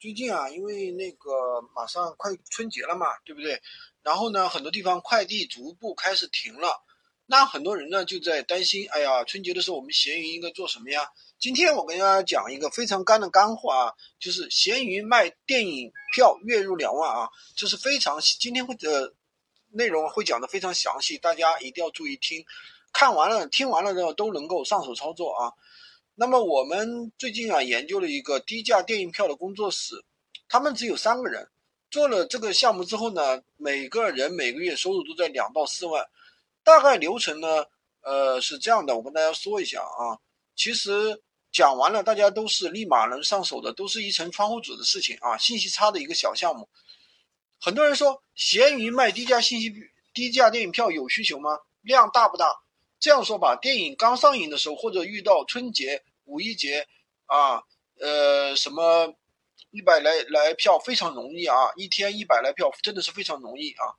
最近啊，因为那个马上快春节了嘛，对不对？然后呢，很多地方快递逐步开始停了，那很多人呢就在担心，哎呀，春节的时候我们闲鱼应该做什么呀？今天我跟大家讲一个非常干的干货啊，就是闲鱼卖电影票月入两万啊，这是非常今天会的内容会讲的非常详细，大家一定要注意听，看完了听完了之后都能够上手操作啊。那么我们最近啊研究了一个低价电影票的工作室，他们只有三个人，做了这个项目之后呢，每个人每个月收入都在两到四万，大概流程呢，呃是这样的，我跟大家说一下啊，其实讲完了大家都是立马能上手的，都是一层窗户纸的事情啊，信息差的一个小项目。很多人说闲鱼卖低价信息低价电影票有需求吗？量大不大？这样说吧，电影刚上映的时候或者遇到春节。五一节啊，呃，什么一百来来票非常容易啊，一天一百来票真的是非常容易啊。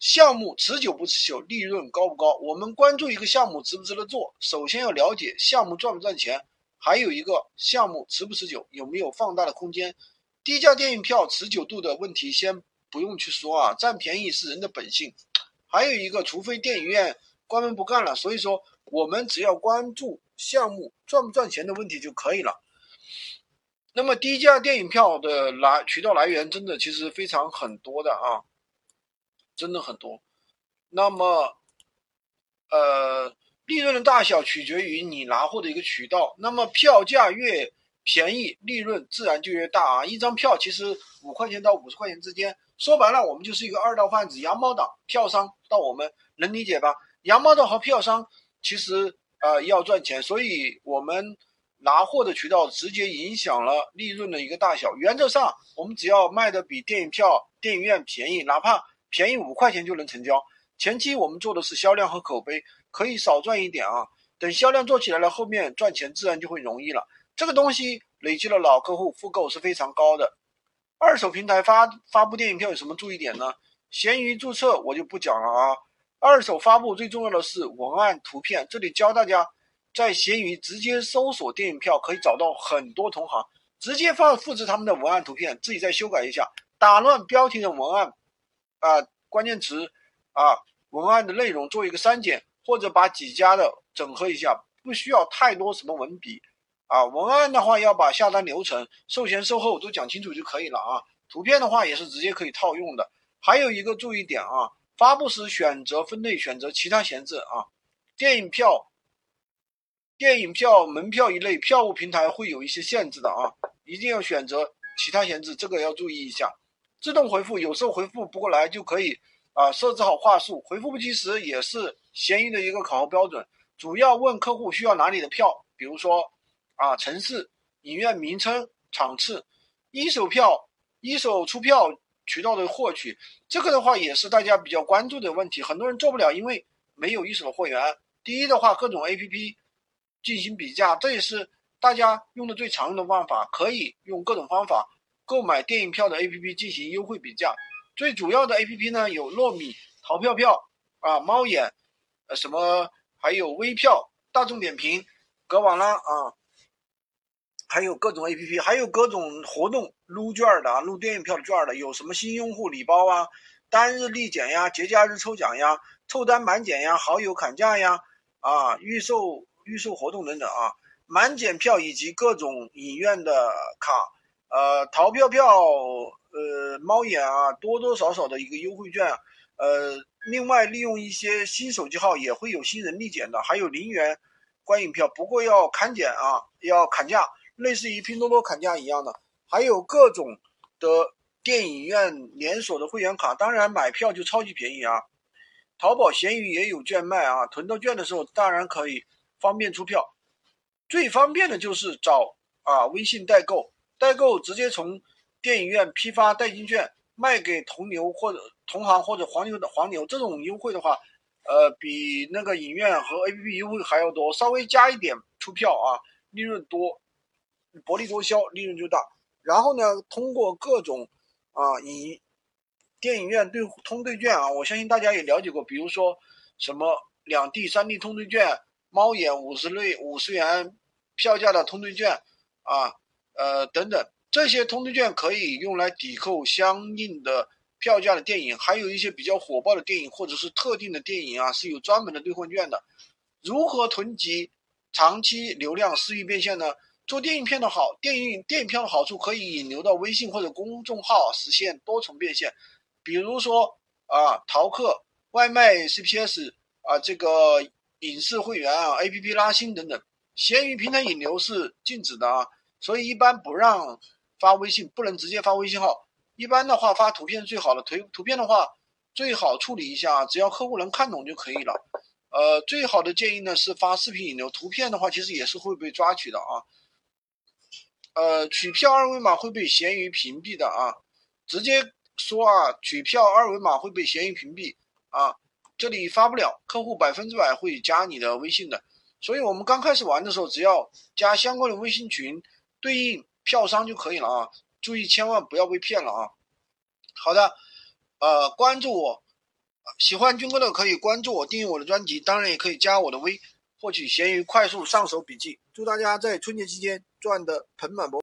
项目持久不持久，利润高不高？我们关注一个项目值不值得做，首先要了解项目赚不赚钱，还有一个项目持不持久，有没有放大的空间。低价电影票持久度的问题先不用去说啊，占便宜是人的本性。还有一个，除非电影院关门不干了，所以说我们只要关注。项目赚不赚钱的问题就可以了。那么低价电影票的来渠道来源真的其实非常很多的啊，真的很多。那么，呃，利润的大小取决于你拿货的一个渠道。那么票价越便宜，利润自然就越大啊。一张票其实五块钱到五十块钱之间，说白了我们就是一个二道贩子，羊毛党票商到我们能理解吧？羊毛党和票商其实。啊，要赚钱，所以我们拿货的渠道直接影响了利润的一个大小。原则上，我们只要卖的比电影票、电影院便宜，哪怕便宜五块钱就能成交。前期我们做的是销量和口碑，可以少赚一点啊。等销量做起来了，后面赚钱自然就会容易了。这个东西累积了老客户复购是非常高的。二手平台发发布电影票有什么注意点呢？闲鱼注册我就不讲了啊。二手发布最重要的是文案图片，这里教大家在闲鱼直接搜索电影票，可以找到很多同行，直接放复制他们的文案图片，自己再修改一下，打乱标题的文案啊，关键词啊，文案的内容做一个删减，或者把几家的整合一下，不需要太多什么文笔啊。文案的话要把下单流程、售前售后都讲清楚就可以了啊。图片的话也是直接可以套用的。还有一个注意点啊。发布时选择分类，选择其他闲置啊。电影票、电影票、门票一类票务平台会有一些限制的啊，一定要选择其他闲置，这个要注意一下。自动回复有时候回复不过来就可以啊，设置好话术，回复不及时也是闲鱼的一个考核标准。主要问客户需要哪里的票，比如说啊，城市、影院名称、场次、一手票、一手出票。渠道的获取，这个的话也是大家比较关注的问题。很多人做不了，因为没有一手货源。第一的话，各种 APP 进行比价，这也是大家用的最常用的方法。可以用各种方法购买电影票的 APP 进行优惠比价。最主要的 APP 呢有糯米、淘票票啊、猫眼，呃什么还有微票、大众点评、格瓦拉啊。还有各种 A P P，还有各种活动撸券的啊，撸电影票的券的，有什么新用户礼包啊，单日立减呀，节假日抽奖呀，凑单满减呀，好友砍价呀，啊，预售预售活动等等啊，满减票以及各种影院的卡，呃，淘票票，呃，猫眼啊，多多少少的一个优惠券，呃，另外利用一些新手机号也会有新人立减的，还有零元观影票，不过要砍减啊，要砍价。类似于拼多多砍价一样的，还有各种的电影院连锁的会员卡，当然买票就超级便宜啊。淘宝、闲鱼也有券卖啊，囤到券的时候当然可以方便出票。最方便的就是找啊微信代购，代购直接从电影院批发代金券卖给同牛或者同行或者黄牛的黄牛，这种优惠的话，呃比那个影院和 APP 优惠还要多，稍微加一点出票啊，利润多。薄利多销，利润就大。然后呢，通过各种啊，以电影院对通兑券啊，我相信大家也了解过，比如说什么两地、三地通兑券、猫眼五十类五十元票价的通兑券啊，呃等等，这些通兑券可以用来抵扣相应的票价的电影，还有一些比较火爆的电影或者是特定的电影啊，是有专门的兑换券的。如何囤积长期流量、私域变现呢？做电影片的好，电影电影票的好处可以引流到微信或者公众号，实现多重变现。比如说啊，淘客、外卖 CPS 啊，这个影视会员啊，APP 拉新等等。闲鱼平台引流是禁止的啊，所以一般不让发微信，不能直接发微信号。一般的话发图片最好的，图图片的话最好处理一下，只要客户能看懂就可以了。呃，最好的建议呢是发视频引流，图片的话其实也是会被抓取的啊。呃，取票二维码会被闲鱼屏蔽的啊，直接说啊，取票二维码会被闲鱼屏蔽啊，这里发不了，客户百分之百会加你的微信的。所以我们刚开始玩的时候，只要加相关的微信群，对应票商就可以了啊，注意千万不要被骗了啊。好的，呃，关注我。喜欢军哥的可以关注我，订阅我的专辑，当然也可以加我的微，获取闲鱼快速上手笔记。祝大家在春节期间赚得盆满钵。